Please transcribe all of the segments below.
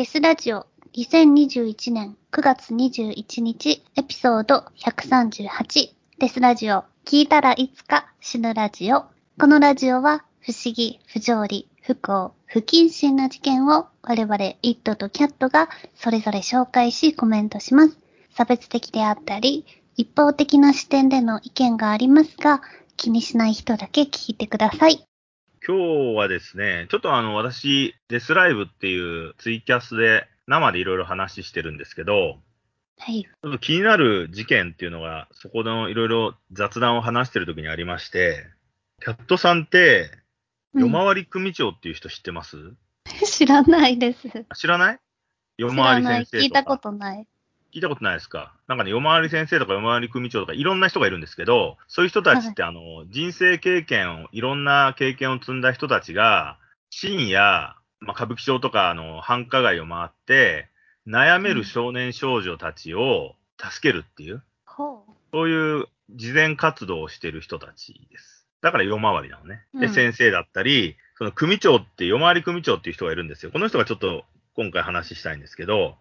デスラジオ2021年9月21日エピソード138デスラジオ聞いたらいつか死ぬラジオ。このラジオは不思議、不条理、不幸、不謹慎な事件を我々イットとキャットがそれぞれ紹介しコメントします。差別的であったり一方的な視点での意見がありますが気にしない人だけ聞いてください。今日はですね、ちょっとあの、私、デスライブっていうツイキャスで生でいろいろ話してるんですけど、はい。ちょっと気になる事件っていうのが、そこのいろいろ雑談を話してる時にありまして、キャットさんって、夜回り組長っていう人知ってます、知らないです。知知らない？夜ら回り。先生とか。聞いたことない。聞いたことないですか？なんかね、夜回り先生とか夜回り組長とかいろんな人がいるんですけど、そういう人たちって、あの、人生経験を、いろんな経験を積んだ人たちが、深夜、まあ、歌舞伎町とか、あの、繁華街を回って、悩める少年少女たちを助けるっていう。そういう慈善活動をしてる人たちです。だから夜回りなのね。で、うん先生だったり、その組長って、夜回り組長っていう人がいるんですよ。この人がちょっと今回話したいんですけど、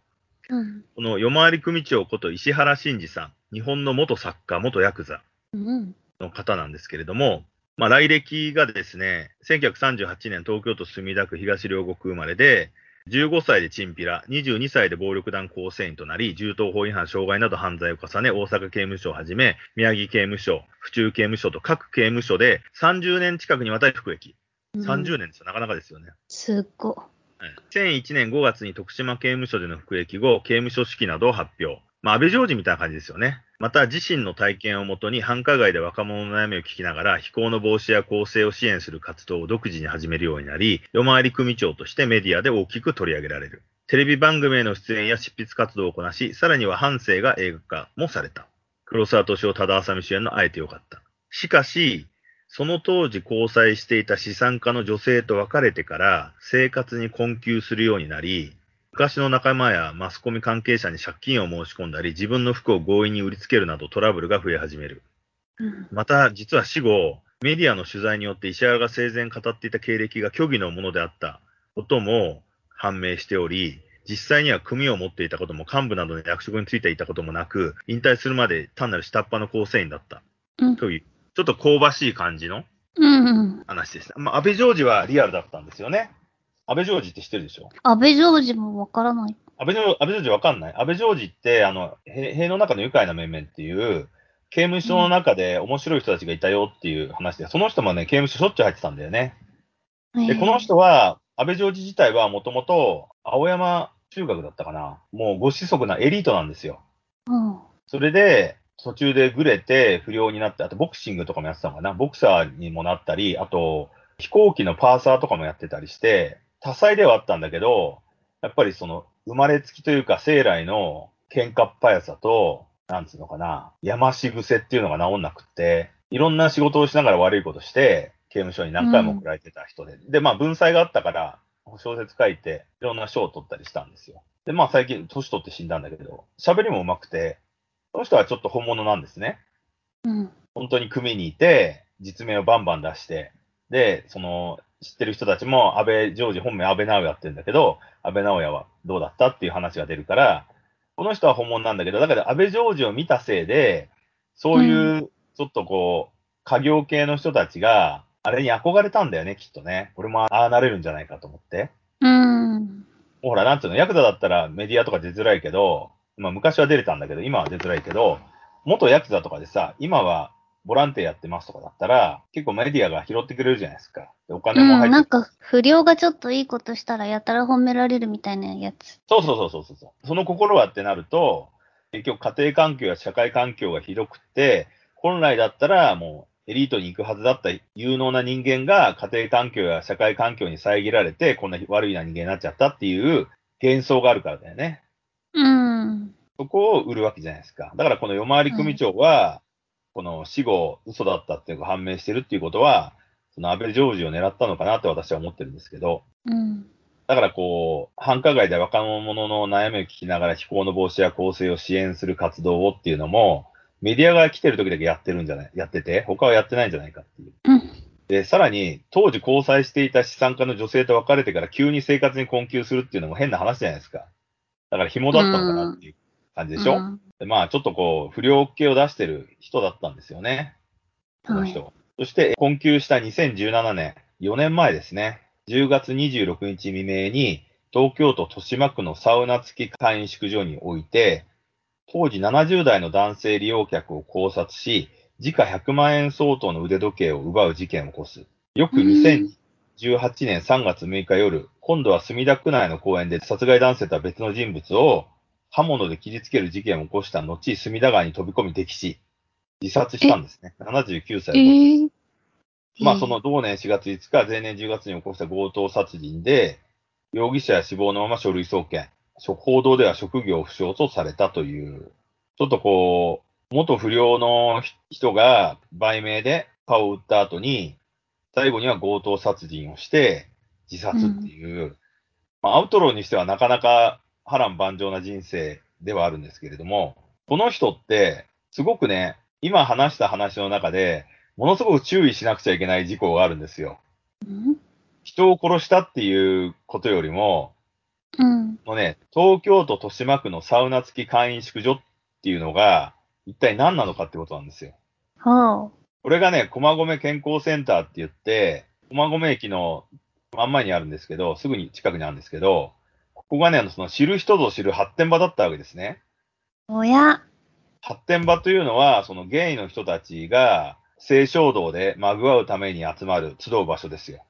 うん。この夜回り組長こと石原慎二さん、日本の元作家、元ヤクザうん。の方なんですけれども、まあ、来歴がですね、1938年東京都墨田区東両国生まれで、15歳でチンピラ、22歳で暴力団構成員となり、銃刀法違反、傷害など犯罪を重ね、大阪刑務所をはじめ、宮城刑務所、府中刑務所と各刑務所で30年近くにわたり服役。30年ですよ、なかなかですよね。すっご。はい2001年5月に徳島刑務所での服役後、刑務所式などを発表。まあ、安倍ジョージみたいな感じですよね。また、自身の体験をもとに繁華街で若者の悩みを聞きながら、非行の防止や更生を支援する活動を独自に始めるようになり、夜回り組長としてメディアで大きく取り上げられる。テレビ番組への出演や執筆活動をこなし、さらには半生が映画化もされた。黒沢敏夫、多田麻美主演の会えてよかった。しかし、その当時交際していた資産家の女性と別れてから生活に困窮するようになり、昔の仲間やマスコミ関係者に借金を申し込んだり、自分の服を強引に売りつけるなどトラブルが増え始める。うん。また、実は死後、メディアの取材によって石原が生前語っていた経歴が虚偽のものであったことも判明しており、実際には組を持っていたことも幹部などの役職についていたこともなく、引退するまで単なる下っ端の構成員だった。うん。という、ちょっと香ばしい感じのうんうん。話でした。まあ、安倍ジョージはリアルだったんですよね。安倍ジョージって知ってるでしょ？安倍ジョージもわからない。安倍ジョ安倍ジョージわかんない安倍ジョージって、あの、へ塀の中の愉快な面々っていう、刑務所の中で面白い人たちがいたよっていう話で、その人もね、刑務所しょっちゅう入ってたんだよね。で、この人は、安倍ジョージ自体はもともと、青山中学だったかな。もうご子息なエリートなんですよ。うん。それで、途中でぐれて不良になって、あとボクシングとかもやってたのかな。ボクサーにもなったり、あと飛行機のパーサーとかもやってたりして、多彩ではあったんだけど、やっぱりその生まれつきというか生来の喧嘩っ早さと、なんつうのかな、山し癖っていうのが治んなくって、いろんな仕事をしながら悪いことして、刑務所に何回も送られてた人で。で、まあ文才があったから、小説書いて、いろんな賞を取ったりしたんですよ。で、まあ最近、年取って死んだんだけど、喋りも上手くて、その人はちょっと本物なんですね。うん。本当に組にいて、実名をバンバン出して、で、その、知ってる人たちも、安倍ジョージ、本名安倍直也って言うんだけど、安倍直也はどうだったっていう話が出るから、この人は本物なんだけど、だから安倍ジョージを見たせいで、そういう、ちょっとこう、家業系の人たちが、あれに憧れたんだよね、きっとね。俺もああなれるんじゃないかと思って。うん。ほら、なんつうの、ヤクザだったらメディアとか出づらいけど、まあ昔は出れたんだけど、今は出づらいけど、元ヤクザとかでさ、今はボランティアやってますとかだったら、結構メディアが拾ってくれるじゃないですか。でお金もうん、入ってなんか、不良がちょっといいことしたらやたら褒められるみたいなやつ。そうそうそうそうそうそう。その心はってなると、結局家庭環境や社会環境がひどくって、本来だったらもうエリートに行くはずだった有能な人間が家庭環境や社会環境に遮られて、こんな悪いな人間になっちゃったっていう幻想があるからだよね。うん。そこを売るわけじゃないですか。だからこの夜回り組長は、この死後嘘だったっていうのが判明してるっていうことは、その安倍ジョージを狙ったのかなって私は思ってるんですけど、うん。だからこう、繁華街で若者の悩みを聞きながら非行の防止や更生を支援する活動をっていうのも、メディアが来てる時だけやってるんじゃないやってて、他はやってないんじゃないかっていう。で、さらに、当時交際していた資産家の女性と別れてから急に生活に困窮するっていうのも変な話じゃないですか。だから紐だったのかなっていう感じでしょ、うんでまあ、ちょっとこう、不良系を出してる人だったんですよね。この人。そして、困窮した2017年、4年前ですね。10月26日未明に、東京都豊島区のサウナ付き会員宿所において、当時70代の男性利用客を考察し、時価100万円相当の腕時計を奪う事件を起こす。よく2018年3月6日夜、今度は墨田区内の公園で殺害男性とは別の人物を刃物で切りつける事件を起こした後、墨田川に飛び込み溺死。自殺したんですね。79歳えで。ー、まあ、その同年4月5日、前年10月に起こした強盗殺人で、容疑者や死亡のまま書類送検。報道では職業不詳とされたという、ちょっとこう、元不良の人が売名で顔を打った後に、最後には強盗殺人をして自殺っていう、まあ、アウトローにしてはなかなか波乱万丈な人生ではあるんですけれども、この人って、すごくね、今話した話の中で、ものすごく注意しなくちゃいけない事項があるんですよ。うん人を殺したっていうことよりも、うん。もうね、東京都豊島区のサウナ付き会員宿所っていうのが、一体何なのかってことなんですよ。ほこれがね、駒込健康センターって言って、駒込駅の真ん前にあるんですけど、すぐに近くにあるんですけど、ここがね、あのその知る人ぞ知る発展場だったわけですね。う。おや。発展場というのは、そのゲイの人たちが、性衝動でまぐわうために集まる、集う場所ですよ。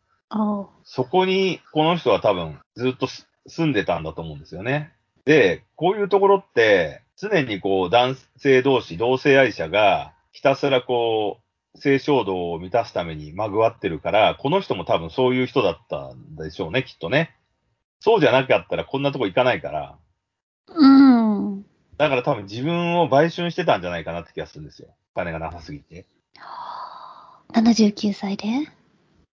そこに、この人は多分、ずっとす住んでたんだと思うんですよね。で、こういうところって、常にこう、男性同士、同性愛者が、ひたすらこう、性衝動を満たすためにまぐわってるから、この人も多分そういう人だったんでしょうね、きっとね。そうじゃなかったらこんなとこ行かないから。うん。だから多分自分を売春してたんじゃないかなって気がするんですよ。お金がなさすぎて。79歳で？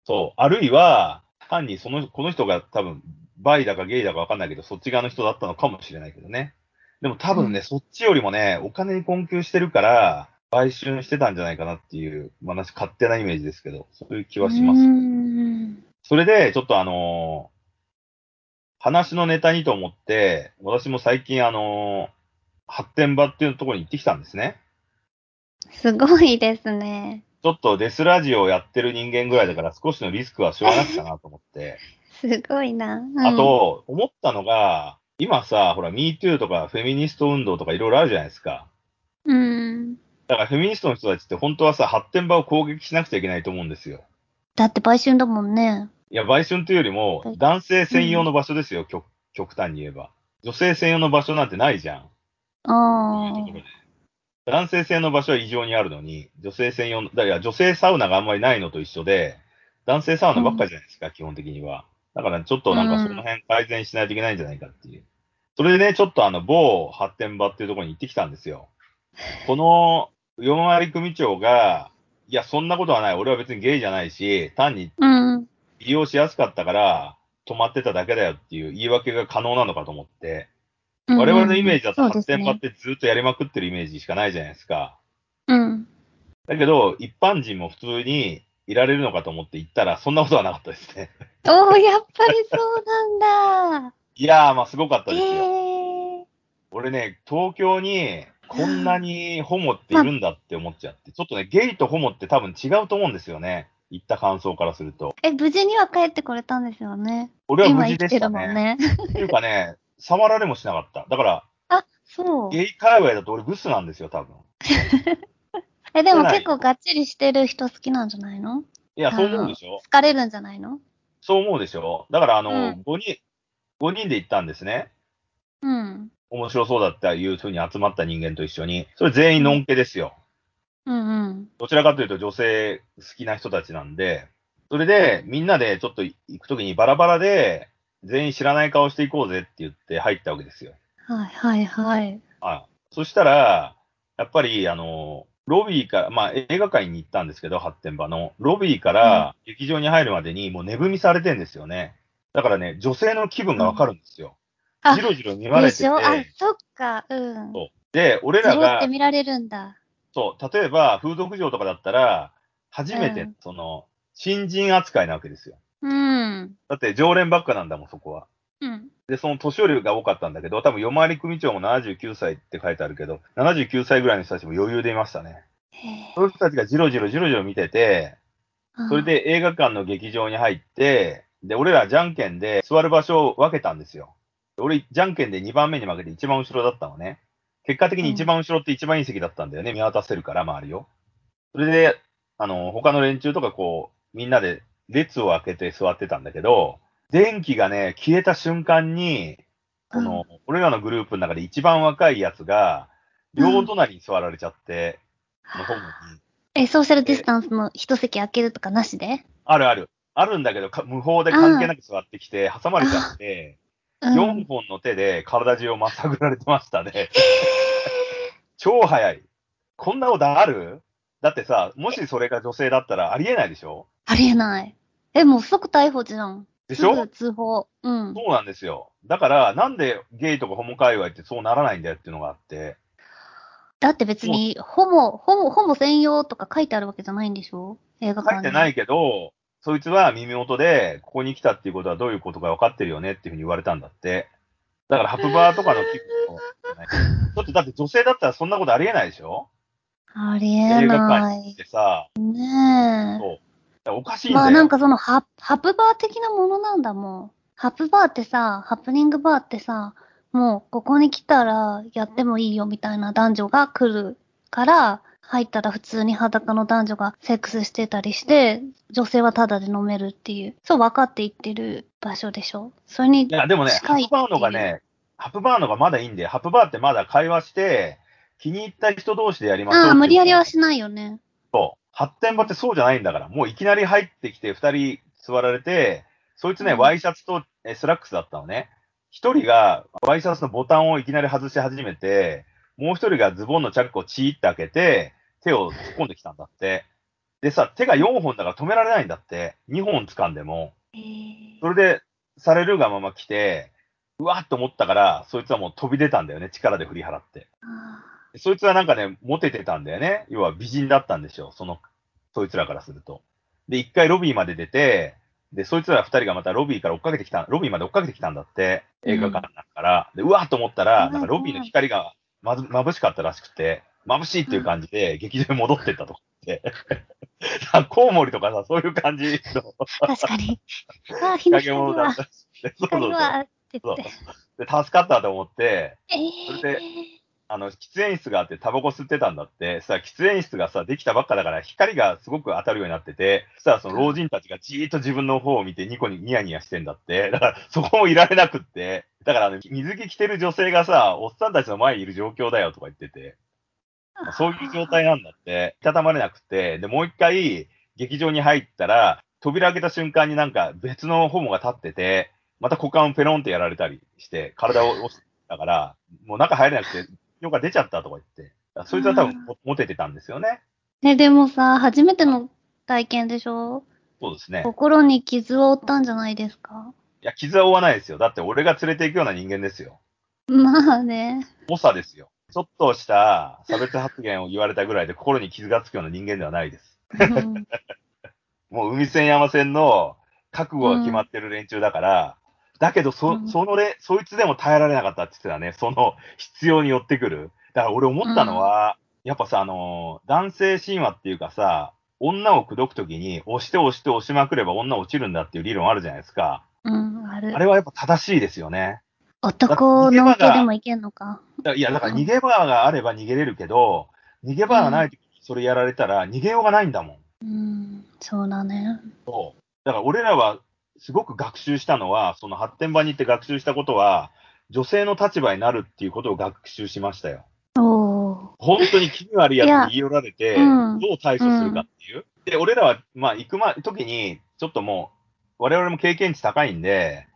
そう。あるいは、単にその、この人が多分、バイだかゲイだかわかんないけど、そっち側の人だったのかもしれないけどね。でも多分ね、うんそっちよりもね、お金に困窮してるから、売春してたんじゃないかなっていう、まあ、私勝手なイメージですけど、そういう気はします。うん。それで、ちょっとあのー話のネタにと思って、私も最近あのー発展場っていうところに行ってきたんですね。すごいですね。ちょっとデスラジオをやってる人間ぐらいだから少しのリスクはしょうがなくかなと思って。すごいな。うんあ、と、思ったのが、今さ、ほら、MeToo とかフェミニスト運動とかいろいろあるじゃないですか。うん。だからフェミニストの人たちって本当はさ、発展場を攻撃しなくちゃいけないと思うんですよ。だって売春だもんね。いや、売春というよりもはい、男性専用の場所ですよ、極極端に言えば。女性専用の場所なんてないじゃん。あそういうところで男性専用の場所は異常にあるのに、女性専用の、だから女性サウナがあんまりないのと一緒で、男性サウナばっかりじゃないですか、基本的には。だからちょっとなんかその辺改善しないといけないんじゃないかっていう。それでね、ちょっとあの、某発展場っていうところに行ってきたんですよ。この、四割組長が、いや、そんなことはない。俺は別にゲイじゃないし、単に。利用しやすかったから、泊まってただけだよっていう言い訳が可能なのかと思って、我々のイメージだと発展場ってずっとやりまくってるイメージしかないじゃないですか。うん。だけど、一般人も普通にいられるのかと思って行ったら、そんなことはなかったですね。おー、やっぱりそうなんだ。いやー、まあすごかったえですよ。ー。俺ね、東京にこんなにホモっているんだって思っちゃって、ちょっとね、ゲイとホモって多分違うと思うんですよね。行った感想からすると。え、無事には帰ってこれたんですよね。俺は無事でしたね。っていうかね、触られもしなかった。だから、あ、そう。ゲイ界隈だと俺ブスなんですよ、多分。え、でも結構がっちりしてる人好きなんじゃないの？いや、そう思うでしょ好かれるんじゃないの？そう思うでしょだから、あの、うん5人、5人で行ったんですね。うん。面白そうだっていう風に集まった人間と一緒に。それ全員のんけですよ。うんうん。どちらかというと女性好きな人たちなんで、それでみんなでちょっと行くときにバラバラで全員知らない顔していこうぜって言って入ったわけですよ。はいはいはい。はい。そしたら、やっぱりあの、ロビーから、まあ映画館に行ったんですけど、発展場の。ロビーから劇場に入るまでにもう寝踏みされてんですよね。だからね、女性の気分がわかるんですよ。あじろじろ見られてでしてょ、あ、そっか、うん。そうで、俺らがって、見られるんだ。そう、例えば風俗嬢とかだったら、初めてうんその、新人扱いなわけですよ。うん。だって常連ばっかなんだもん、そこは。うん。で、その年寄りが多かったんだけど、多分夜回り組長も79歳って書いてあるけど、79歳ぐらいの人たちも余裕でいましたね。そういう人たちがじろじろじろじろ見てて、それで映画館の劇場に入って、で、俺らじゃんけんで座る場所を分けたんですよ。俺、じゃんけんで2番目に負けて一番後ろだったのね。結果的に一番後ろって一番いい席だったんだよね。見渡せるから、周りを。それで、あの、他の連中とかこう、みんなで列を開けて座ってたんだけど、電気がね、消えた瞬間に、この、俺らのグループの中で一番若いやつが、両隣に座られちゃって、のホームに。え、ソーシャルディスタンスの一席空けるとかなしで？あるある。あるんだけど、か無法で関係なく座ってきて、挟まれちゃって、うん。4本の手で体中をまさぐられてましたね。超早い。こんなことある？だってさ、もしそれが女性だったらありえないでしょ？ありえない。え、もう即逮捕じゃん。でしょ？通報。うん。そうなんですよ。だから、なんでゲイとかホモ界隈ってそうならないんだよっていうのがあって、だって別に、ホモ、ホモ、ホモ専用とか書いてあるわけじゃないんでしょ？映画館に。書いてないけど、そいつは耳元で、ここに来たっていうことはどういうことか分かってるよねっていうふうに言われたんだって。だから、ハプバーとかの気分を、ね、ちょっとだって女性だったらそんなことありえないでしょ？ありえ映画ない館に行っ。てさ、ねそう。おかしいえ。んだよ。まあなんかそのハ、ハプバー的なものなんだもん。ハプバーってさ、ハプニングバーってさ、もうここに来たらやってもいいよみたいな男女が来るから、入ったら普通に裸の男女がセックスしてたりして、女性はタダで飲めるっていう、そう分かっていってる場所でしょ？それにいや、でもね、ハプバーのがね、ハプバーのがまだいいんで、ハプバーってまだ会話して、気に入った人同士でやりましょうってああ、無理やりはしないよね。そう。発展場ってそうじゃないんだから、もういきなり入ってきて二人座られて、そいつね、うんワイシャツとえスラックスだったのね。一人がワイシャツのボタンをいきなり外し始めて、もう一人がズボンのチャックをチーって開けて、手を突っ込んできたんだって。でさ、手が4本だから止められないんだって。2本掴んでも。えーそれで、されるがまま来て、うわっと思ったから、そいつはもう飛び出たんだよね。力で振り払って。あそいつはなんかね、モテてたんだよね。要は美人だったんでしょう。その、そいつらからすると。で、一回ロビーまで出て、で、そいつら二人がまたロビーから追っかけてきた、ロビーまで追っかけてきたんだって。映画館の中から。で、うわーっと思ったら、なんかロビーの光がまず、眩しかったらしくて、眩しいっていう感じで、劇場に戻ってったとかって。コウモリとかさ、そういう感じのー確かに。ああ、日の光は。そうそうそう。光は、って言って。で、助かったと思って、えそれであの、喫煙室があってタバコ吸ってたんだって、さ、喫煙室がさ、できたばっかだから光がすごく当たるようになってて、そしたらその老人たちがじーっと自分の方を見てニコにニヤニヤしてんだって。だからそこもいられなくって。だからあの、水着着てる女性がさ、おっさんたちの前にいる状況だよとか言ってて、ーそういう状態なんだって。いたたまれなくて、で、もう一回劇場に入ったら、扉開けた瞬間になんか別のホモが立ってて、また股間をペロンってやられたりして、体を押したから、もう中入れなくて、尿が出ちゃったとか言って。そいつは多分モモテてたんですよね。ね、でもさ、初めての体験でしょ？そうですね。心に傷を負ったんじゃないですか？いや、傷は負わないですよ。だって俺が連れて行くような人間ですよ。まあね。猛者ですよ。ちょっとした差別発言を言われたぐらいで心に傷がつくような人間ではないです。うんもう海線山線の覚悟が決まってる連中だから、だけどそ、うんそのれ、そいつでも耐えられなかったって言ってたね。その必要に寄ってくる。だから俺思ったのは、やっぱさ、あのー男性神話っていうかさ、女を口説くときに押して押して押しまくれば女落ちるんだっていう理論あるじゃないですか。うん、あるあ。れはやっぱ正しいですよね。男の系でもいけんのか。だいや、だから逃げ場があれば逃げれるけど、逃げ場がないときにそれやられたら逃げようがないんだもん。うん、そうだね。そう。だから俺らはすごく学習したのは、その発展場に行って学習したことは、女性の立場になるっていうことを学習しましたよ。本当に気味悪いやつに言い寄られて、うんどう対処するかっていう。で、俺らは、まあ、行くま、時に、ちょっともう、我々も経験値高いんで、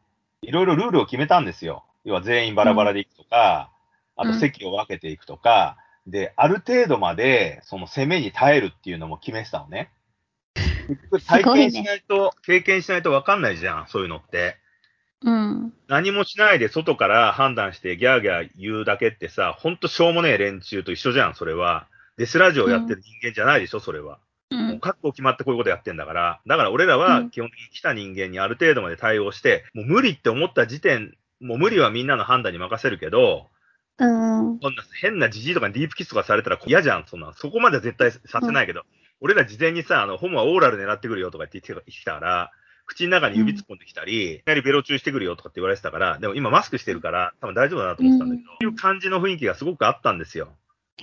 いろいろルールを決めたんですよ。要は全員バラバラで行くとか、あと席を分けていくとか、で、ある程度まで、その攻めに耐えるっていうのも決めてたのね。体験しないと、経験しないと分かんないじゃん、そういうのって。うん。何もしないで外から判断してギャーギャー言うだけってさ、ほんとしょうもねえ連中と一緒じゃん、それは。デスラジオやってる人間じゃないでしょ、それは。うん。う覚悟決まってこういうことやってんだから、だから俺らはうん基本的に来た人間にある程度まで対応して、もう無理って思った時点、もう無理はみんなの判断に任せるけど、うん。そんな変なジジイとかにディープキスとかされたら嫌じゃん、そんな。そこまでは絶対させないけど、俺ら事前にさ、あの、ホモはオーラル狙ってくるよとかって言ってきたから、口の中に指突っ込んできたり、いきなりベロチューしてくるよとかって言われてたから、でも今マスクしてるから、多分大丈夫だなと思ってたんだけど、そういう感じの雰囲気がすごくあったんですよ。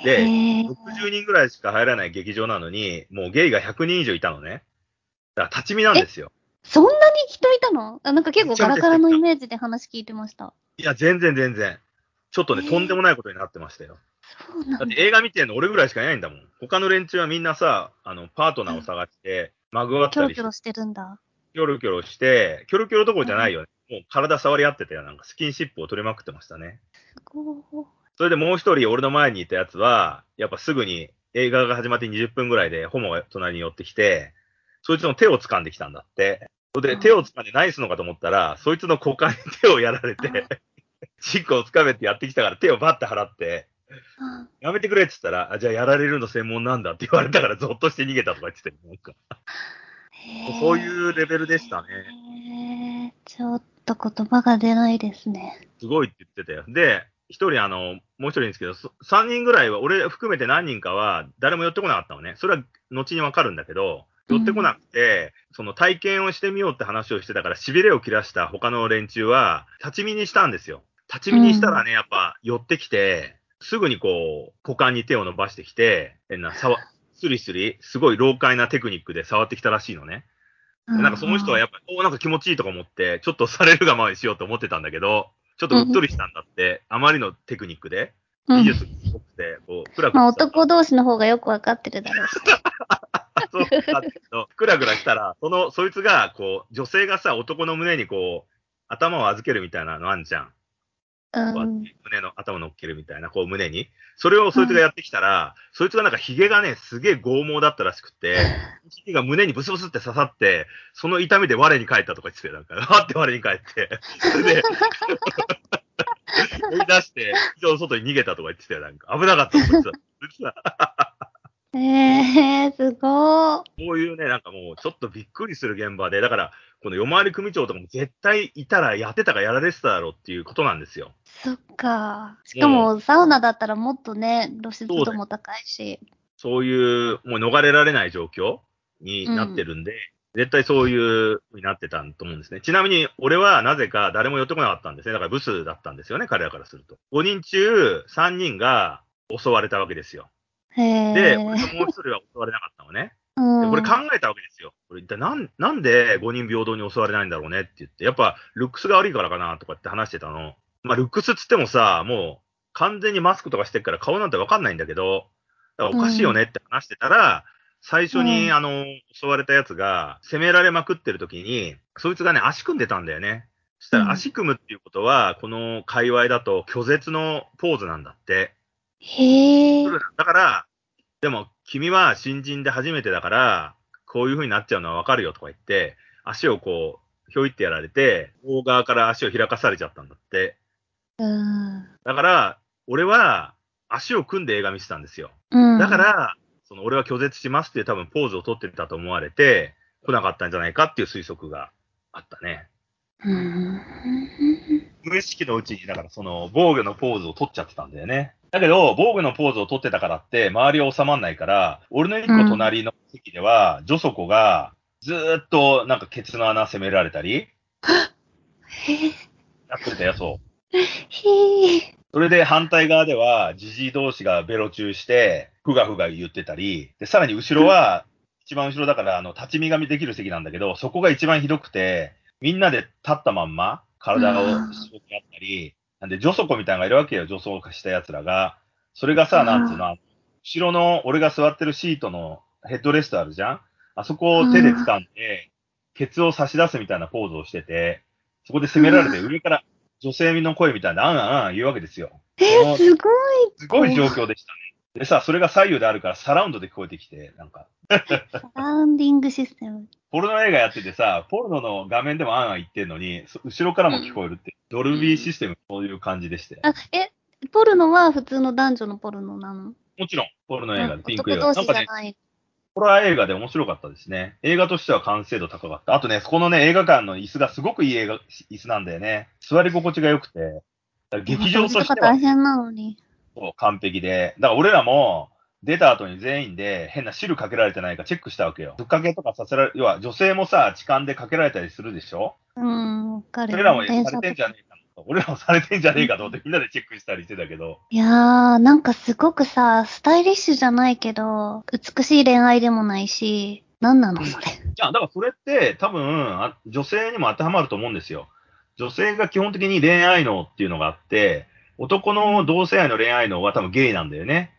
で、へー60人ぐらいしか入らない劇場なのに、もうゲイが100人以上いたのね。だから立ち見なんですよ。そんなに人いたの？あなんか結構ガラガラのイメージで話聞いてました。いや、全然全然。ちょっとね、えーとんでもないことになってましたよ。そうなんだだって。映画見てんの俺ぐらいしかいないんだもん。他の連中はみんなさ、あの、パートナーを探して、まぐわっキョロキョロしてるんだ。キョロキョロして、キョロキョロどころじゃないよね。もう体触り合ってたよ。なんかスキンシップを取りまくってましたね。すごい。それでもう一人俺の前にいたやつは、やっぱすぐに映画が始まって20分ぐらいでホモが隣に寄ってきて、そいつの手を掴んできたんだって。それでうん手を掴んで何するのかと思ったら、そいつの股間に手をやられて、チッコを掴めってやってきたから手をバッて払って、あやめてくれって言ったら、あじゃあやられるの専門なんだって言われたからゾッとして逃げたとか言ってたよ。なんかそういうレベルでしたね。ちょっと言葉が出ないですね。すごいって言ってたよ。で、一人あの、もう一人ですけど、そ三人ぐらいは、俺含めて何人かは、誰も寄ってこなかったのね。それは後にわかるんだけど、寄ってこなくて、その体験をしてみようって話をしてたから、痺れを切らした他の連中は、立ち見にしたんですよ。立ち見にしたらね、やっぱ寄ってきて、すぐにこう、股間に手を伸ばしてきて、変な、さわ、スリスリ、すごい老快なテクニックで触ってきたらしいのね。でなんかその人はやっぱ、おなんか気持ちいいとか思って、ちょっとされるがままにしようと思ってたんだけど、ちょっとうっとりしたんだって、あまりのテクニックで、うん技術がすごくて、こう、クラクまあ男同士の方がよくわかってるだろうし。そうなんだけど、クラクラしたら、その、そいつが、こう、女性がさ、男の胸にこう、頭を預けるみたいなのあんじゃん。こううん。胸の頭乗っけるみたいな、こう胸に。それをそいつがやってきたら、そいつがなんか髭がね、すげえ剛毛だったらしくて、髭が胸にブスブスって刺さって、その痛みで我に返ったとか言ってたよ。なんか、はって我に返って。それで、追い出して、人の外に逃げたとか言ってたよ。なんか、危なかったとか言ってた。実はえー、すごー。こういうね、なんかもう、ちょっとびっくりする現場で、だから、この夜回り組長とかも絶対いたらやってたかやられてただろうっていうことなんですよ。そっか。しかも、サウナだったらもっとね、露出度も高いし。そういう、もう逃れられない状況になってるんで、絶対そういう風になってたと思うんですね。ちなみに、俺はなぜか誰も寄ってこなかったんですね。だからブスだったんですよね、彼らからすると。5人中3人が襲われたわけですよ。へで、ー。俺ともう一人は襲われなかったのね。うん、でこれ考えたわけですよ。これ一体なん、なんで5人平等に襲われないんだろうねって言って、やっぱルックスが悪いからかなとかって話してたの。まあルックスっつってもさ、もう完全にマスクとかしてっから顔なんてわかんないんだけど、だからおかしいよねって話してたら、最初に、うんあの、襲われたやつが攻められまくってる時に、そいつがね、足組んでたんだよね。そしたうんら足組むっていうことは、この界隈だと拒絶のポーズなんだって。へー。だから、でも君は新人で初めてだから、こういう風になっちゃうのはわかるよとか言って、足をこう、ひょいってやられて、大側から足を開かされちゃったんだって。うん。だから、俺は足を組んで映画見てたんですよ。うん。だか、ら、その俺は拒絶しますっていう多分ポーズを取ってたと思われて、来なかったんじゃないかっていう推測があったね。うん。無意識のうちに、だからその防御のポーズを取っちゃってたんだよね。だけど、防御のポーズを取ってたからって、周りは収まんないから、俺の一個隣の席では、ジョソコが、ずーっとなんかケツの穴攻められたり、へー。やってたよ、そう。へー。それで反対側では、ジジイ同士がベロチューして、ふがふが言ってたり、で、さらに後ろは、一番後ろだから、あの、立ち見がみできる席なんだけど、そこが一番ひどくて、みんなで立ったまんま、体をうんしごき合ったり、なんで、女装子みたいなのがいるわけよ、女装化した奴らが。それがさ、うんなんつうの、後ろの俺が座ってるシートのヘッドレストあるじゃん？あそこを手で掴んで、ケツを差し出すみたいなポーズをしてて、そこで攻められて、上から女性の声みたいな、あんあんあん言うわけですよ。えー、すごい。すごい状況でしたね。でさ、それが左右であるからサラウンドで聞こえてきて、なんか、サラウンディングシステム。ポルノ映画やっててさ、ポルノの画面でもあんあん言ってんのに、そ後ろからも聞こえるって、ドルビーシステム、そういう感じでして。あ、え、ポルノは普通の男女のポルノなの？もちろん、ポルノ映画でピンク映画。なんかね、じゃない。ホラー映画で面白かったですね。映画としては完成度高かった。あとね、そこのね、映画館の椅子がすごくいい映画、椅子なんだよね。座り心地が良くて。劇場としては大変なのに。そう完璧で。だから俺らも、出た後に全員で変な汁かけられてないかチェックしたわけよ。ぶっかけとかさせられ、要は女性もさ、痴漢でかけられたりするでしょ？うん、わかる。俺らもされてんじゃねえか。俺らもされてんじゃねえかと思ってみんなでチェックしたりしてたけど。いやー、なんかすごくさ、スタイリッシュじゃないけど、美しい恋愛でもないし、なんなのそれ。いや、だからそれって多分、女性にも当てはまると思うんですよ。女性が基本的に恋愛脳っていうのがあって、男の同性愛の恋愛脳は多分ゲイなんだよね。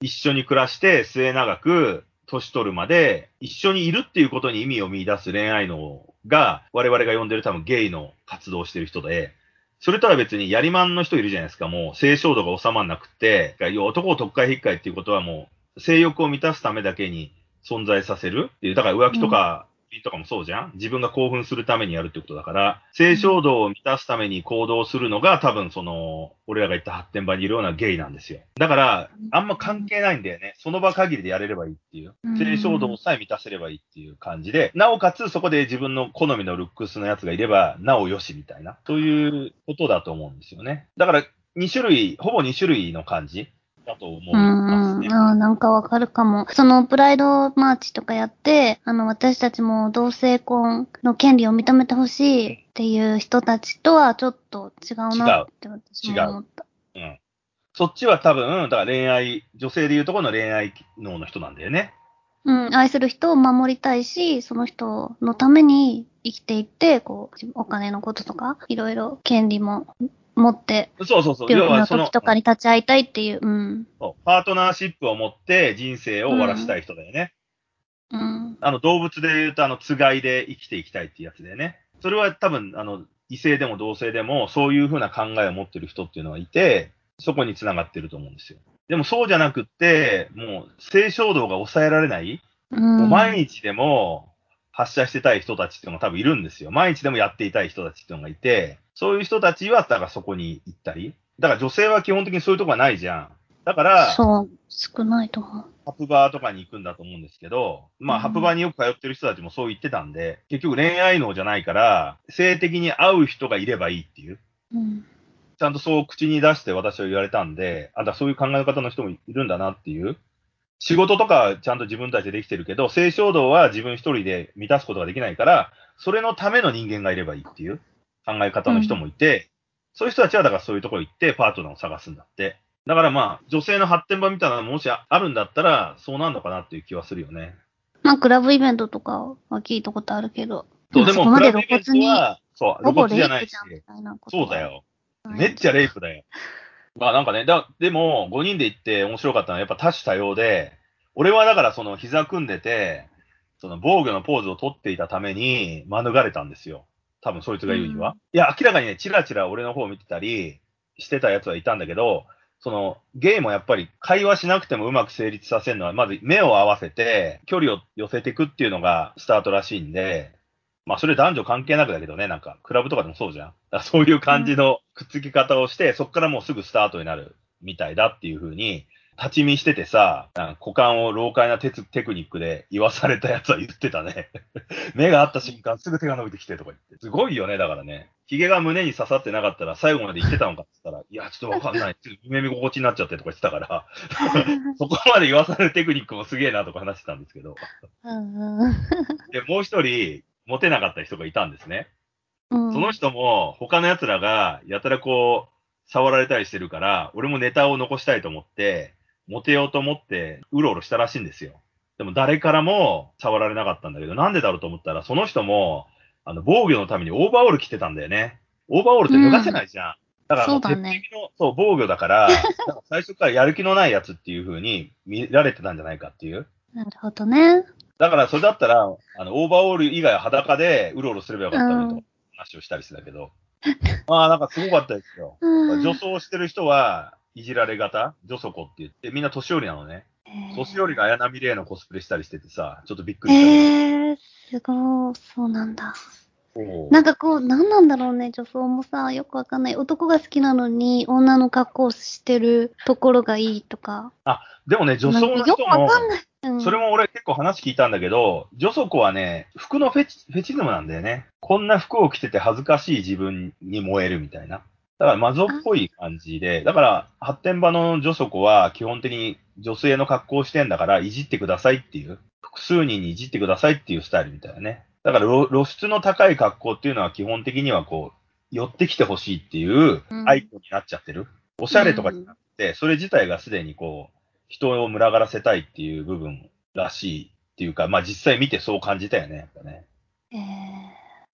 一緒に暮らして末永く年取るまで一緒にいるっていうことに意味を見出す恋愛脳が我々が呼んでる多分ゲイの活動してる人で、それとは別にやりまんの人いるじゃないですか。もう性衝動が収まらなくて、男を特会引っかいっていうことはもう性欲を満たすためだけに存在させるっていう、だから浮気とかとかもそうじゃん？自分が興奮するためにやるってことだから、性衝動を満たすために行動するのが多分その、俺らが言った発展場にいるようなゲイなんですよ。だから、あんま関係ないんだよね。その場限りでやれればいいっていう。性衝動さえ満たせればいいっていう感じで、なおかつそこで自分の好みのルックスのやつがいれば、なおよしみたいな、そういうことだと思うんですよね。だから、2種類、ほぼ2種類の感じ。だと思いますね。うん、あなんかわかるかも。そのプライドマーチとかやって、あの、私たちも同性婚の権利を認めてほしいっていう人たちとはちょっと違うなって私も思った。違う。うん。そっちは多分、だから恋愛、女性でいうところの恋愛脳の人なんだよね。うん、愛する人を守りたいし、その人のために生きていって、こう、お金のこととか、いろいろ権利も持って、そうそうそう。病気の時とかに立ち会いたいっていう、うん。そうパートナーシップを持って人生を終わらしたい人だよね。うん。あの、動物で言うと、あの、つがいで生きていきたいっていうやつだよね。それは多分、あの、異性でも同性でも、そういうふうな考えを持ってる人っていうのがいて、そこにつながってると思うんですよ。でもそうじゃなくって、もう、性衝動が抑えられない、うん、もう毎日でも発射してたい人たちっていうのが多分いるんですよ。毎日でもやっていたい人たちっていうのがいて、そういう人たちは、だからそこに行ったり。だから女性は基本的にそういうとこはないじゃん。だから、そう、少ないと思う。ハプバーとかに行くんだと思うんですけど、まあ、うん、ハプバーによく通ってる人たちもそう言ってたんで、結局恋愛脳じゃないから、性的に合う人がいればいいっていう。うん、ちゃんとそう口に出して私は言われたんで、あ、だそういう考え方の人もいるんだなっていう。仕事とかちゃんと自分たちでできてるけど、性衝動は自分一人で満たすことができないから、それのための人間がいればいいっていう。考え方の人もいて、うん、そういう人たちはだからそういうところ行ってパートナーを探すんだって。だからまあ、女性の発展場みたいなのもしあるんだったら、そうなんのかなっていう気はするよね。まあ、クラブイベントとかは聞いたことあるけど。そう、でも、クラブイベントは、そう、露骨じゃないし。そうだよ。めっちゃレイプだよ。まあなんかね、だでも、5人で行って面白かったのは、やっぱ多種多様で、俺はだからその膝組んでて、その防御のポーズを取っていたために免れたんですよ。多分そいつが言うには。うん、いや、明らかにね、チラチラ俺の方を見てたりしてたやつはいたんだけど、その、ゲイもやっぱり会話しなくてもうまく成立させるのは、まず目を合わせて、距離を寄せていくっていうのがスタートらしいんで、まあそれ男女関係なくだけどね、なんか、クラブとかでもそうじゃん。だそういう感じのくっつき方をして、うん、そこからもうすぐスタートになるみたいだっていうふうに、立ち見しててさ、股間を老快なテテクニックで言わされたやつは言ってたね。目が合った瞬間すぐ手が伸びてきてとか言って。すごいよね、だからね。髭が胸に刺さってなかったら最後まで言ってたのかって言ったら、いや、ちょっとわかんない。ちょっと夢見心地になっちゃってとか言ってたから、そこまで言わされるテクニックもすげえなとか話してたんですけど。で、もう一人、モテなかった人がいたんですね。その人も、他の奴らが、やたらこう、触られたりしてるから、俺もネタを残したいと思って、モテようと思って、うろうろしたらしいんですよ。でも誰からも触られなかったんだけど、なんでだろうと思ったら、その人も、あの、防御のためにオーバーオール着てたんだよね。オーバーオールって脱がせないじゃん。うん、だからもう鉄壁の、そう、防御だから、か ら最初からやる気のないやつっていう風に見られてたんじゃないかっていう。なるほどね。だからそれだったら、あの、オーバーオール以外は裸でうろうろすればよかったのと話をしたりしてたけど。まあなんかすごかったですよ。女装してる人は、いじられ型？女祖子って言って、みんな年寄りなのね。年寄りが綾波レイのコスプレしたりしててさ、ちょっとびっくりした。えー、すごい、そうなんだ。なんかこう、なんなんだろうね、女装もさ、よくわかんない。男が好きなのに、女の格好をしてるところがいいとか。でもね、女装の人も。うん、それも俺結構話聞いたんだけど、女装子はね、服のフェチフェチズムなんだよね。こんな服を着てて恥ずかしい自分に燃えるみたいな。だからマゾっぽい感じで、だから発展場の女装子は基本的に女性の格好をしてんだから、いじってくださいっていう、複数人にいじってくださいっていうスタイルみたいなね。だから露露出の高い格好っていうのは基本的にはこう、寄ってきてほしいっていううんアイコンになっちゃってる。おしゃれとかじゃなくて、それ自体がすでにこう、人を群がらせたいっていう部分らしいっていうか、まあ実際見てそう感じたよね、やっぱね。えー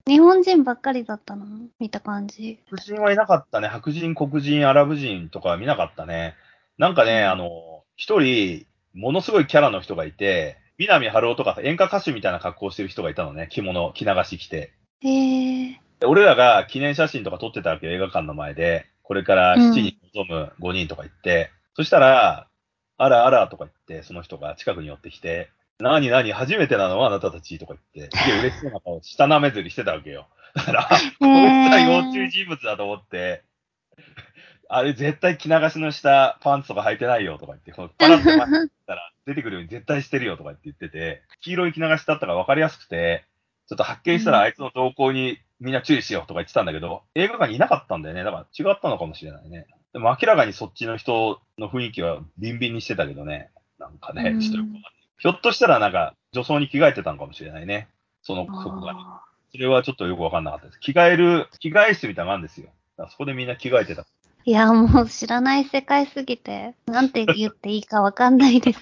日本人ばっかりだったの？見た感じ。白人はいなかったね。白人、黒人、アラブ人とかは見なかったね。なんかね、あの、一人、ものすごいキャラの人がいて、南春夫とか演歌歌手みたいな格好をしてる人がいたのね。着物、着流し着て。えー、で俺らが記念写真とか撮ってたわけよ、映画館の前で。これから7人望む5人とか言って。そしたら、あらあらとか言って、その人が近くに寄ってきて、なになに初めてなのはあなたたちとか言って、すげえ嬉しそうな顔、下舐めずりしてたわけよ。だから、こいつは要注意人物だと思って、あれ絶対着流しの下、パンツとか履いてないよとか言って、このパラッと前にったら出てくるように絶対してるよとか言って言ってて、黄色い着流しだったから分かりやすくて、ちょっと発見したらあいつの動向にみんな注意しようとか言ってたんだけど、映画館にいなかったんだよね。だから違ったのかもしれないね。でも明らかにそっちの人の雰囲気はビンビンにしてたけどね。なんかね、うんちょっとよくわかんないひょっとしたらなんか女装に着替えてたのかもしれないね。その、そこがね。あそれはちょっとよくわかんなかったです。着替える、着替え室みたいなのがあるんですよ。そこでみんな着替えてた。ーいや、もう知らない世界すぎて、なんて言っていいかわかんないです。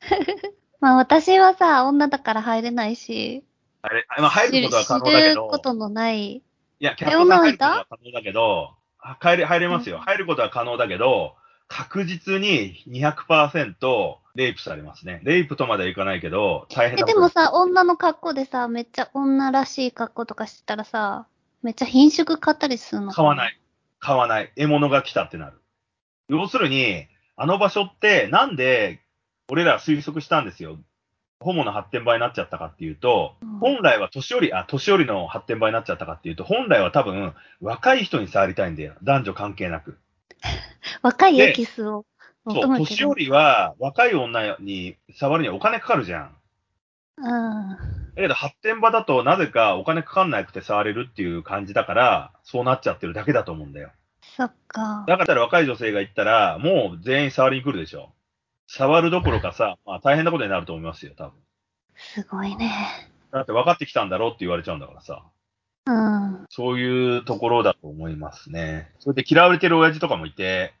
まあ私はさ、女だから入れないし、あれ、まあ、入ることは可能だ知ることのない。いや、キャットさん入ることは可能だけど、あ入れ、入れますよ。うん入ることは可能だけど、確実に200%レイプされますね。レイプとまではいかないけど、大変え、なことでもさ、女の格好でさ、めっちゃ女らしい格好とかしてたらさ、めっちゃ品種買ったりするの。買わないい。買わない。獲物が来たってなる。要するに、あの場所ってなんで俺ら推測したんですよ。ホモの発展場になっちゃったかっていうと、うん本来は年寄り、あ、年寄りの発展場になっちゃったかっていうと、本来は多分若い人に触りたいんだよ。男女関係なく。若いエキスをそう。年寄りは若い女に触るにはお金かかるじゃん。うん。だけど発展場だとなぜかお金かかんなくて触れるっていう感じだから、そうなっちゃってるだけだと思うんだよ。そっか。だから若い女性が行ったら、もう全員触りに来るでしょ。触るどころかさ、まあ大変なことになると思いますよ、多分。すごいね。だって分かってきたんだろうって言われちゃうんだからさ。うん。そういうところだと思いますね。それで嫌われてる親父とかもいて、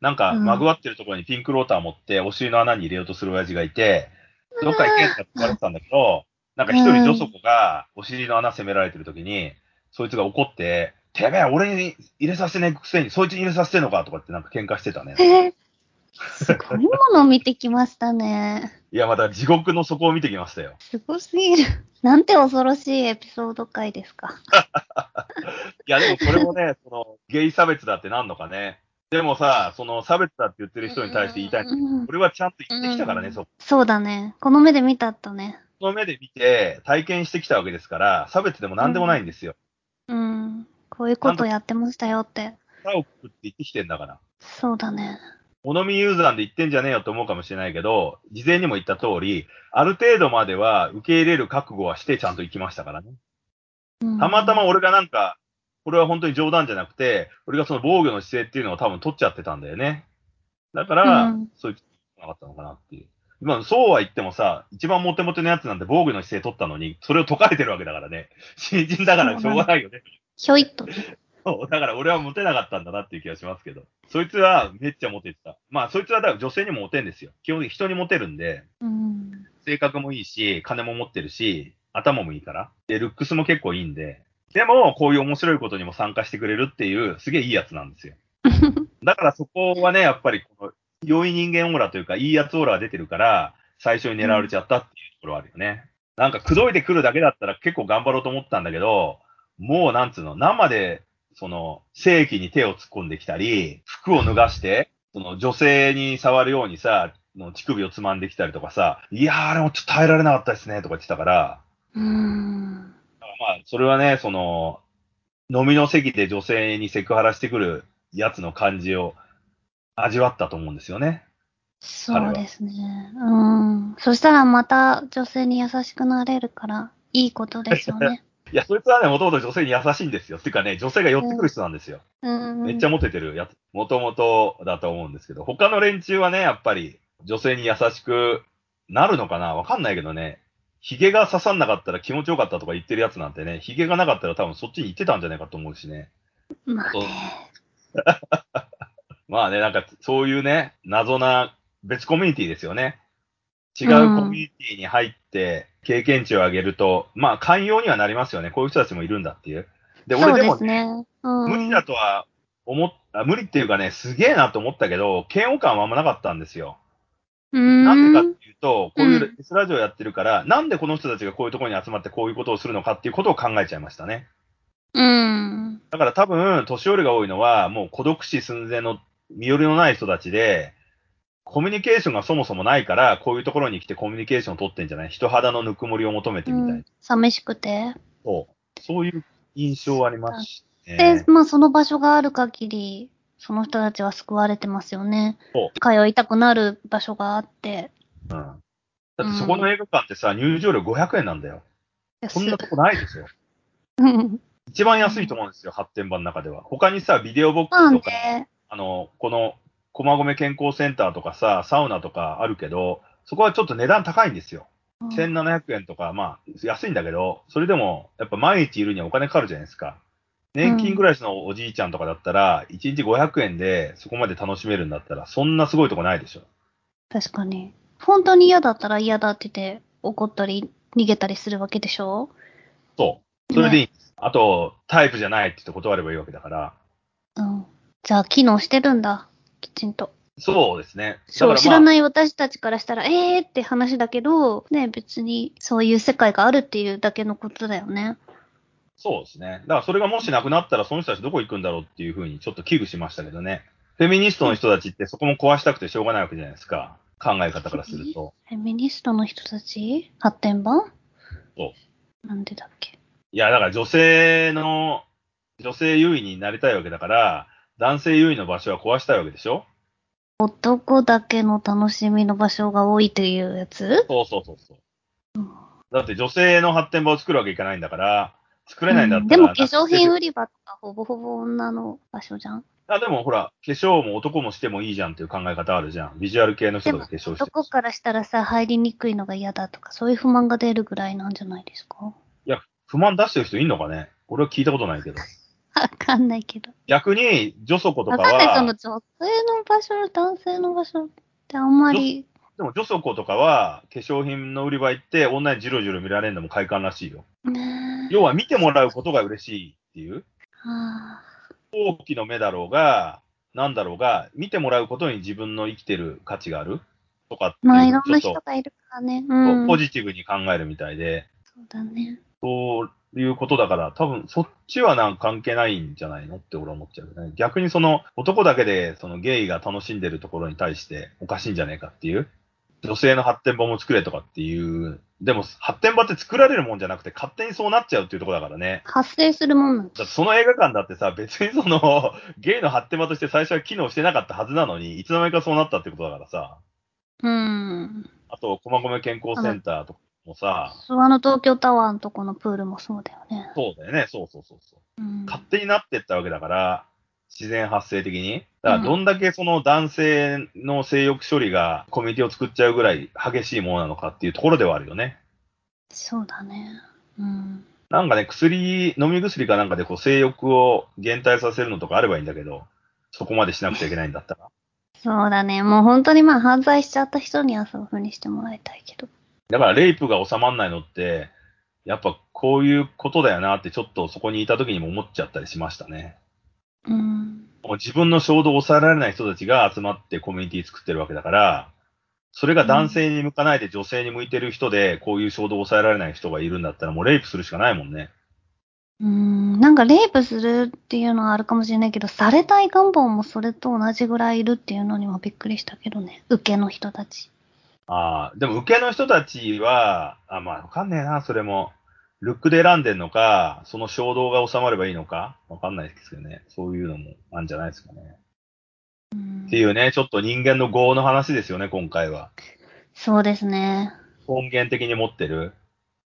なんか、うんまぐわってるところにピンクローター持って、お尻の穴に入れようとする親父がいて、どっか行けって言われてたんだけど、なんか一人女祖子がお尻の穴攻められてる時に、そいつが怒って、てめえ、俺に入れさせてねえくせに、そいつに入れさせてんのかとかってなんか喧嘩してたね。へえ。すごいもの見てきましたね。いや、また地獄の底を見てきましたよ。すごすぎる。なんて恐ろしいエピソード回ですか。いや、でもそれもね、その、ゲイ差別だってなんのかね。でもさ、その差別だって言ってる人に対して言いたいんだ俺はちゃんと言ってきたからね、うんそそうだね。この目で見たったね。の目で見て、体験してきたわけですから、差別でも何でもないんですよ。うん。こういうことやってましたよって。歯をくくって言ってきてんだから。そうだね。物見ユーザーで言ってんじゃねえよと思うかもしれないけど、事前にも言った通り、ある程度までは受け入れる覚悟はしてちゃんと行きましたからね。うんたまたま俺がなんか、これは本当に冗談じゃなくて、俺がその防御の姿勢っていうのを多分取っちゃってたんだよね。だから、うんそういうなかったのかなっていう。まあ、そうは言ってもさ、一番モテモテのやつなんて防御の姿勢取ったのに、それを解かれてるわけだからね。新人だからしょうがないよね。ひょいっとね。そう、だから俺はモテなかったんだなっていう気がしますけど。そいつはめっちゃモテてた。まあ、そいつはだから女性にもモテんですよ。基本的に人にモテるんで、うん。性格もいいし、金も持ってるし、頭もいいから。で、ルックスも結構いいんで。でも、こういう面白いことにも参加してくれるっていう、すげえいいやつなんですよ。だからそこはね、やっぱりこの、良い人間オーラというか、いいやつオーラが出てるから、最初に狙われちゃったっていうところはあるよね。なんか、口説いてくるだけだったら結構頑張ろうと思ったんだけど、もうなんつうの、生で、その、正規に手を突っ込んできたり、服を脱がして、その女性に触るようにさ、の乳首をつまんできたりとかさ、いやー、あれもちょっと耐えられなかったですね、とか言ってたから、うん。まあ、それはね、その、飲みの席で女性にセクハラしてくるやつの感じを味わったと思うんですよね。そうですね。うん。そしたらまた女性に優しくなれるから、いいことですよね。いや、そいつはね、もともと女性に優しいんですよ。っていうかね、女性が寄ってくる人なんですよ。うん。めっちゃモテてるやつ、もともとだと思うんですけど、他の連中はね、やっぱり女性に優しくなるのかな？わかんないけどね、髭が刺さんなかったら気持ちよかったとか言ってるやつなんてね、髭がなかったら多分そっちに行ってたんじゃないかと思うしね。まあね。まあね、なんかそういうね、謎な別コミュニティですよね。違うコミュニティに入って経験値を上げると、まあ寛容にはなりますよね。こういう人たちもいるんだっていう。で、俺でもすね。うん。無理だとは思っあ無理っていうかね、すげえなと思ったけど、嫌悪感はあんまなかったんですよ。なんでかっていうと、こういううん S ラジオやってるから、なんでこの人たちがこういうところに集まってこういうことをするのかっていうことを考えちゃいましたね。うん。だから多分、年寄りが多いのは、もう孤独死寸前の身寄りのない人たちで、コミュニケーションがそもそもないから、こういうところに来てコミュニケーションを取ってんじゃない？人肌のぬくもりを求めてみたいな。うん寂しくて。そう。そういう印象はありますね。で、まあその場所がある限り、その人たちは救われてますよね。そ通いたくなる場所があって。うん。だってそこの映画館ってさ、入場料500円なんだよ。そんなとこないでしょ。うん。一番安いと思うんですよ、発展場の中では。他にさ、ビデオボックまあスとか、ね。あの、この、駒込健康センターとかさ、サウナとかあるけど、そこはちょっと値段高いんですよ。うん1700円とか、まあ、安いんだけど、それでも、やっぱ毎日いるにはお金かかるじゃないですか。年金暮らしのおじいちゃんとかだったら、1日500円でそこまで楽しめるんだったら、そんなすごいとこないでしょ。確かに。本当に嫌だったら嫌だって言って怒ったり逃げたりするわけでしょ？そう。それでいいんです。あと、タイプじゃないって言って断ればいいわけだから。うん。じゃあ機能してるんだ。きちんと。そうですね。そう、知らい。ない私たちからしたら、えーって話だけど、ね、別にそういう世界があるっていうだけのことだよね。そうですね。だからそれがもしなくなったら、その人たちどこ行くんだろうっていうふうにちょっと危惧しましたけどね。フェミニストの人たちってそこも壊したくてしょうがないわけじゃないですか。考え方からすると。フェミニストの人たち？発展版？そうなんでだっけ？いや、だから女性の、女性優位になりたいわけだから、男性優位の場所は壊したいわけでしょ？男だけの楽しみの場所が多いというやつ？そうそうそうそううん。だって女性の発展場を作るわけいかないんだから、作れないんだったら。うんでも化粧品売り場とかほぼほぼ女の場所じゃん？あ、でもほら、化粧も男もしてもいいじゃんっていう考え方あるじゃん。ビジュアル系の人が化粧してる男からしたらさ、入りにくいのが嫌だとか、そういう不満が出るぐらいなんじゃないですか？いや、不満出してる人いんのかね？俺は聞いたことないけど。わかんないけど。逆に、女祖子とかわかんない、そのは、女性の場所、男性の場所ってあんまり、でも女祖子とかは、化粧品の売り場行って、女にジロジロ見られるのも快感らしいよ。ね要は見てもらうことが嬉しいっていう。はあ大きの目だろうが、なんだろうが、見てもらうことに自分の生きてる価値がある？とかっていうまあいろんな人がいるからね。う。んポジティブに考えるみたいで、そうだね。そういうことだから、多分そっちはなんか関係ないんじゃないのって俺は思っちゃうよね。逆にその男だけでそのゲイが楽しんでるところに対しておかしいんじゃねえかっていう。女性の発展場も作れとかっていう。でも発展場って作られるもんじゃなくて勝手にそうなっちゃうっていうところだからね。発生するもんなんだ。その映画館だってさ、別にその、ゲイの発展場として最初は機能してなかったはずなのに、いつの間にかそうなったってことだからさ。うん。あと、駒込健康センターとかもさ、そう、あの東京タワーのとこのプールもそうだよね。そうだよね、そうそうそうそう。うん。勝手になってったわけだから、自然発生的に？だから、どんだけその男性の性欲処理がコミュニティを作っちゃうぐらい激しいものなのかっていうところではあるよね。そうだね。うん。なんかね、薬、飲み薬かなんかでこう性欲を減退させるのとかあればいいんだけど、そこまでしなくちゃいけないんだったら。そうだね。もう本当にまあ犯罪しちゃった人にはそういう風にしてもらいたいけど。だから、レイプが収まんないのって、やっぱこういうことだよなってちょっとそこにいた時にも思っちゃったりしましたね。うん。もう自分の衝動を抑えられない人たちが集まってコミュニティ作ってるわけだから、それが男性に向かないで女性に向いてる人で、こういう衝動を抑えられない人がいるんだったら、もうレイプするしかないもんね。うん。なんかレイプするっていうのはあるかもしれないけど、されたい願望もそれと同じぐらいいるっていうのにもびっくりしたけどね。受けの人たち。ああ、でも受けの人たちは、あ、まあわかんねえな、それも。ルックで選んでんのか、その衝動が収まればいいのか、わかんないですけどね。そういうのもあるんじゃないですかね。うんっていうね、ちょっと人間の業の話ですよね、今回は。そうですね。根源的に持ってる。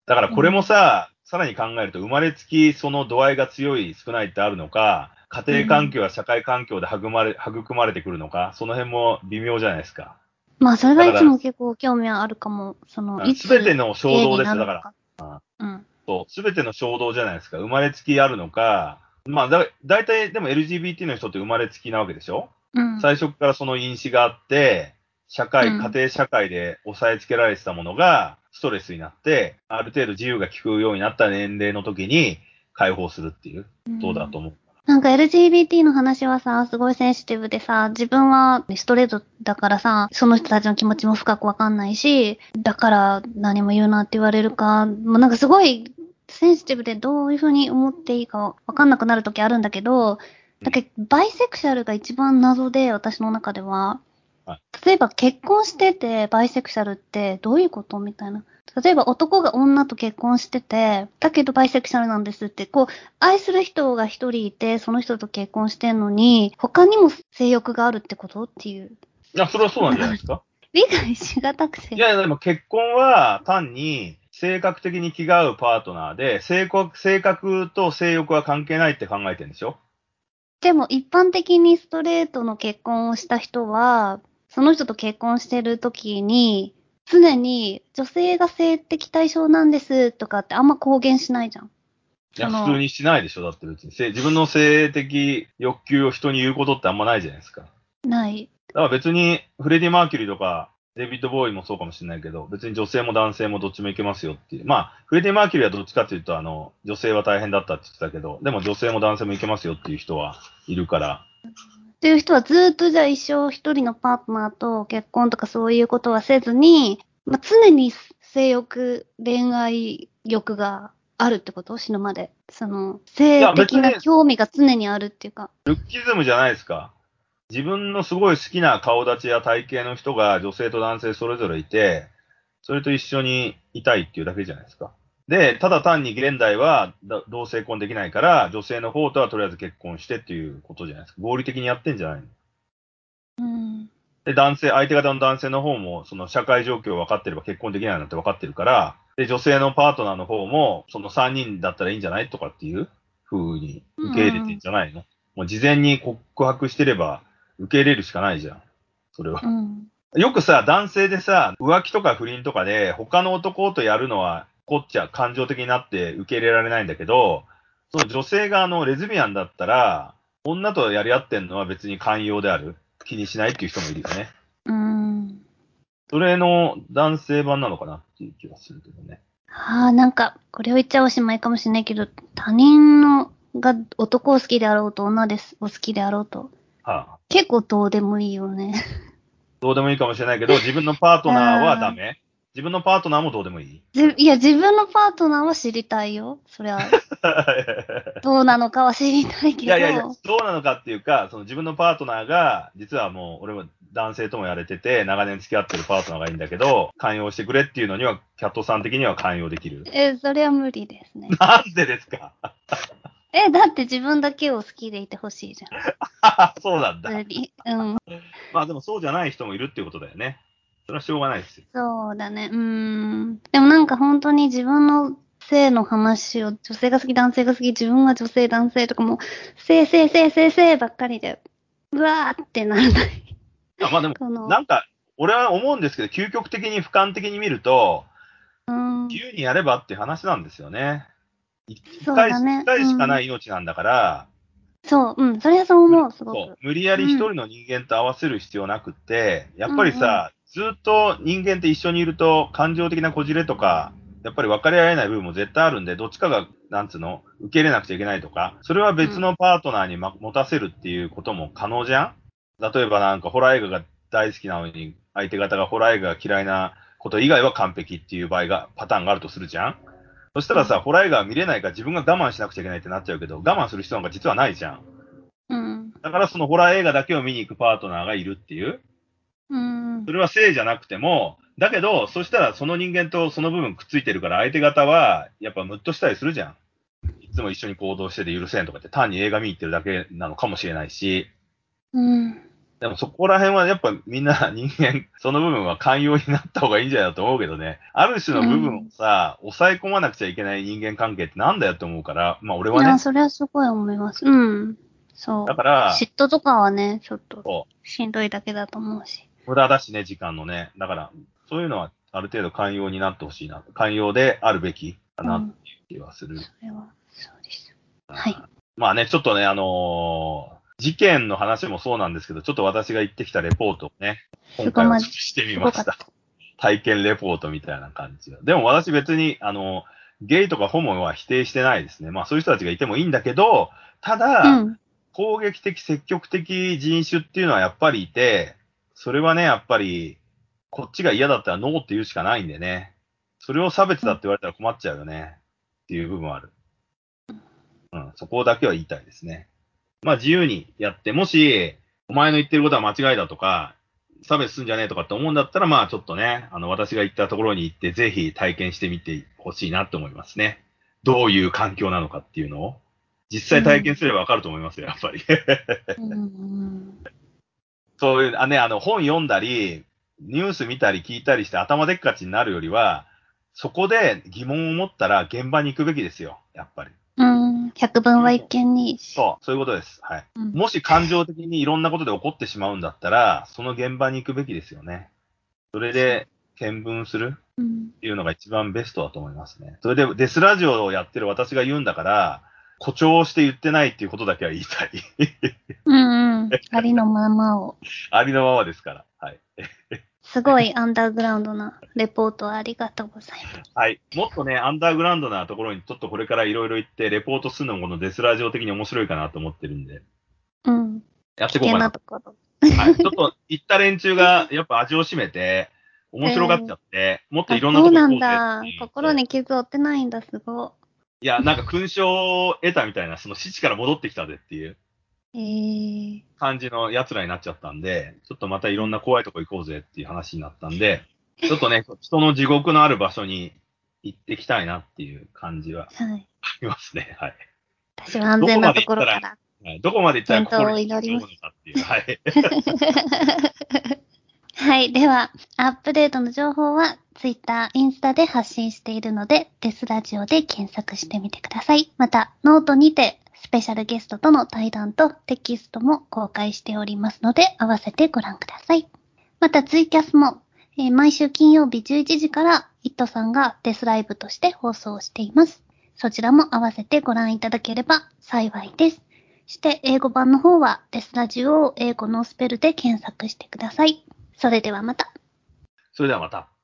だからこれもさ、さらに考えると、生まれつきその度合いが強い、少ないってあるのか、家庭環境や社会環境で育まれ育まれてくるのか、その辺も微妙じゃないですか。まあ、それがいつも結構興味はあるかも。その、いつすべての衝動ですよ、だから。うん。そう、すべての衝動じゃないですか。生まれつきあるのか、まあだ、だいたいでも LGBT の人って生まれつきなわけでしょ？うん。最初からその因子があって、社会、うん家庭社会で抑えつけられてたものが、ストレスになって、ある程度自由が利くようになった年齢の時に解放するっていう、そうだと思う？なんか LGBT の話はさ、すごいセンシティブでさ、自分はストレートだからさ、その人たちの気持ちも深くわかんないし、だから何も言うなって言われるか、もうなんかすごいセンシティブでどういうふうに思っていいかわかんなくなる時あるんだけど、だけどバイセクシャルが一番謎で、私の中では。例えば結婚しててバイセクシャルってどういうことみたいな。例えば男が女と結婚してて、だけどバイセクシャルなんですって、こう、愛する人が一人いて、その人と結婚してんのに、他にも性欲があるってことっていう。いや、それはそうなんじゃないですか？理解しがたくて。いやいや、でも結婚は単に性格的に気が合うパートナーで、性格性格と性欲は関係ないって考えてるんでしょ？でも一般的にストレートの結婚をした人は、その人と結婚してる時に、常に女性が性的対象なんですとかってあんま公言しないじゃん。いや、普通にしないでしょだって別に。せ自分の性的欲求を人に言うことってあんまないじゃないですか。ない。だから別に、フレディ・マーキュリーとか、デビッド・ボウイもそうかもしれないけど、別に女性も男性もどっちもいけますよっていう。まあ、フレディ・マーキュリーはどっちかっていうと、あの、女性は大変だったって言ってたけど、でも女性も男性もいけますよっていう人はいるから。っていう人はずっとじゃあ一生一人のパートナーと結婚とかそういうことはせずに、まあ、常に性欲、恋愛欲があるってこと？死ぬまで。その、性的な興味が常にあるっていうか。ルッキズムじゃないですか。自分のすごい好きな顔立ちや体型の人が女性と男性それぞれいて、それと一緒にいたいっていうだけじゃないですか。で、ただ単に現代はだ同性婚できないから、女性の方とはとりあえず結婚してっていうことじゃないですか。合理的にやってんじゃないのうん。で、男性、相手方の男性の方も、その社会状況を分かってれば結婚できないなんて分かってるから、で、女性のパートナーの方も、その3人だったらいいんじゃないとかっていう風に受け入れてんじゃないの、もう事前に告白してれば受け入れるしかないじゃん。それはう。ん。よくさ、男性でさ、浮気とか不倫とかで、他の男とやるのは、こっちゃ感情的になって受け入れられないんだけど、その女性があの、レズビアンだったら、女とやり合ってんのは別に寛容である。気にしないっていう人もいるよね。うん。それの男性版なのかな？っていう気がするけどね。はあ、なんか、これを言っちゃおしまいかもしれないけど、他人のが男を好きであろうと女ですを好きであろうと、はあ、結構どうでもいいよね。どうでもいいかもしれないけど、自分のパートナーはダメ自分のパートナーもどうでもいい？じいや、自分のパートナーは知りたいよ。そりゃ、どうなのかは知りたいけど。いやいやいや、どうなのかっていうか、その自分のパートナーが、実はもう、俺は男性ともやれてて、長年付き合ってるパートナーがいいんだけど、寛容してくれっていうのには、キャットさん的には寛容できる？え、それは無理ですね。なんでですか？え、だって自分だけを好きでいてほしいじ そうなんだうん。まあでもそうじゃない人もいるっていうことだよね。それはしょうがないですよ。そうだね。うーん。でもなんか本当に自分の性の話を、女性が好き、男性が好き、自分は女性、男性とかもう、性、性、性、性、性ばっかりで、うわーってならない。いやまあでも、なんか、俺は思うんですけど、究極的に俯瞰的に見ると、うん。自由にやればって話なんですよね。一回だね一回しかない命なんだから、そう、うん。それはそう思う、すごく。そう無理やり一人の人間と合わせる必要なくって、やっぱりさ、ずっと人間って一緒にいると感情的なこじれとか、やっぱり分かり合えない部分も絶対あるんで、どっちかが、なんつうの、受け入れなくちゃいけないとか、それは別のパートナーに、ま、持たせるっていうことも可能じゃん例えばなんかホラー映画が大好きなのに、相手方がホラー映画が嫌いなこと以外は完璧っていう場合が、パターンがあるとするじゃんそしたらさ、ホラー映画は見れないから自分が我慢しなくちゃいけないってなっちゃうけど、我慢する必要なんか実はないじゃん。うん。だからそのホラー映画だけを見に行くパートナーがいるっていう。うんそ。れは性じゃなくても、だけど、そしたらその人間とその部分くっついてるから、相手方は、やっぱムッとしたりするじゃん。いつも一緒に行動してて許せんとかって、単に映画見に行ってるだけなのかもしれないし、うん。でもそこら辺はやっぱみんな人間、その部分は寛容になった方がいいんじゃないかと思うけどね。ある種の部分をさ、抑え込まなくちゃいけない人間関係ってなんだよって思うから、まあ俺いや、はね、それはすごい思います。うん。そうだ。から、嫉妬とかはね、ちょっとしんどいだけだと思うし。無駄だしね、時間のね。だから、そういうのはある程度寛容になってほしいな。寛容であるべきかなっていう気はする。それは、そうです。はい。まあね、ちょっとね、あのー事件の話もそうなんですけど、ちょっと私が行ってきたレポートをね、今回はしてみました。体験レポートみたいな感じで。でも私別に、あの、ゲイとかホモは否定してないですね。まあそういう人たちがいてもいいんだけど、ただ、うん。攻撃的、積極的人種っていうのはやっぱりいて、それはね、やっぱり、こっちが嫌だったらノーって言うしかないんでね。それを差別だって言われたら困っちゃうよね。っていう部分はある。うん、そこだけは言いたいですね。まあ自由にやって、もし、お前の言ってることは間違いだとか、差別すんじゃねえとかって思うんだったら、まあちょっとね、あの、私が行ったところに行って、ぜひ体験してみてほしいなって思いますね。どういう環境なのかっていうのを。実際体験すればわかると思いますよ、やっぱり。うんそういう、あね、あの、本読んだり、ニュース見たり聞いたりして頭でっかちになるよりは、そこで疑問を持ったら現場に行くべきですよ、やっぱり。うん。百聞は一見に。そう、そういうことです。はい。うん。もし感情的にいろんなことで起こってしまうんだったら、その現場に行くべきですよね。それで、見聞するうん。っていうのが一番ベストだと思いますね。それで、デスラジオをやってる私が言うんだから、誇張して言ってないっていうことだけは言いたい。うんうん。ありのままを。ありのままですから。はい。すごいアンダーグラウンドなレポートありがとうございます。はい。もっとね、アンダーグラウンドなところにちょっとこれからいろいろ行って、レポートするのもこのデスラジオ的に面白いかなと思ってるんで、うん。やっていこうかなな。ところ。はい。ちょっと行った連中がやっぱ味を占めて、面白がっちゃって、もっといろんなとこそうな行こうぜんだ。心に傷を負ってないんだ、すごいや、なんか勲章を得たみたいな、その死地から戻ってきたぜっていう。感じの奴らになっちゃったんで、ちょっとまたいろんな怖いとこ行こうぜっていう話になったんで、ちょっとね、人の地獄のある場所に行ってきたいなっていう感じははい。ありますね。はい。私は安全なところから。はい、どこまで行ったら健闘を心に祈りますのかっていう。はい。はい。では、アップデートの情報は、ツイッター、インスタで発信しているので、デスラジオで検索してみてください。また、ノートにて、スペシャルゲストとの対談とテキストも公開しておりますので、合わせてご覧ください。また、ツイキャスも、えー毎週金曜日11時から、イットさんがデスライブとして放送しています。そちらも合わせてご覧いただければ幸いです。そして、英語版の方は、デスラジオを英語のスペルで検索してください。それではまた。それではまた。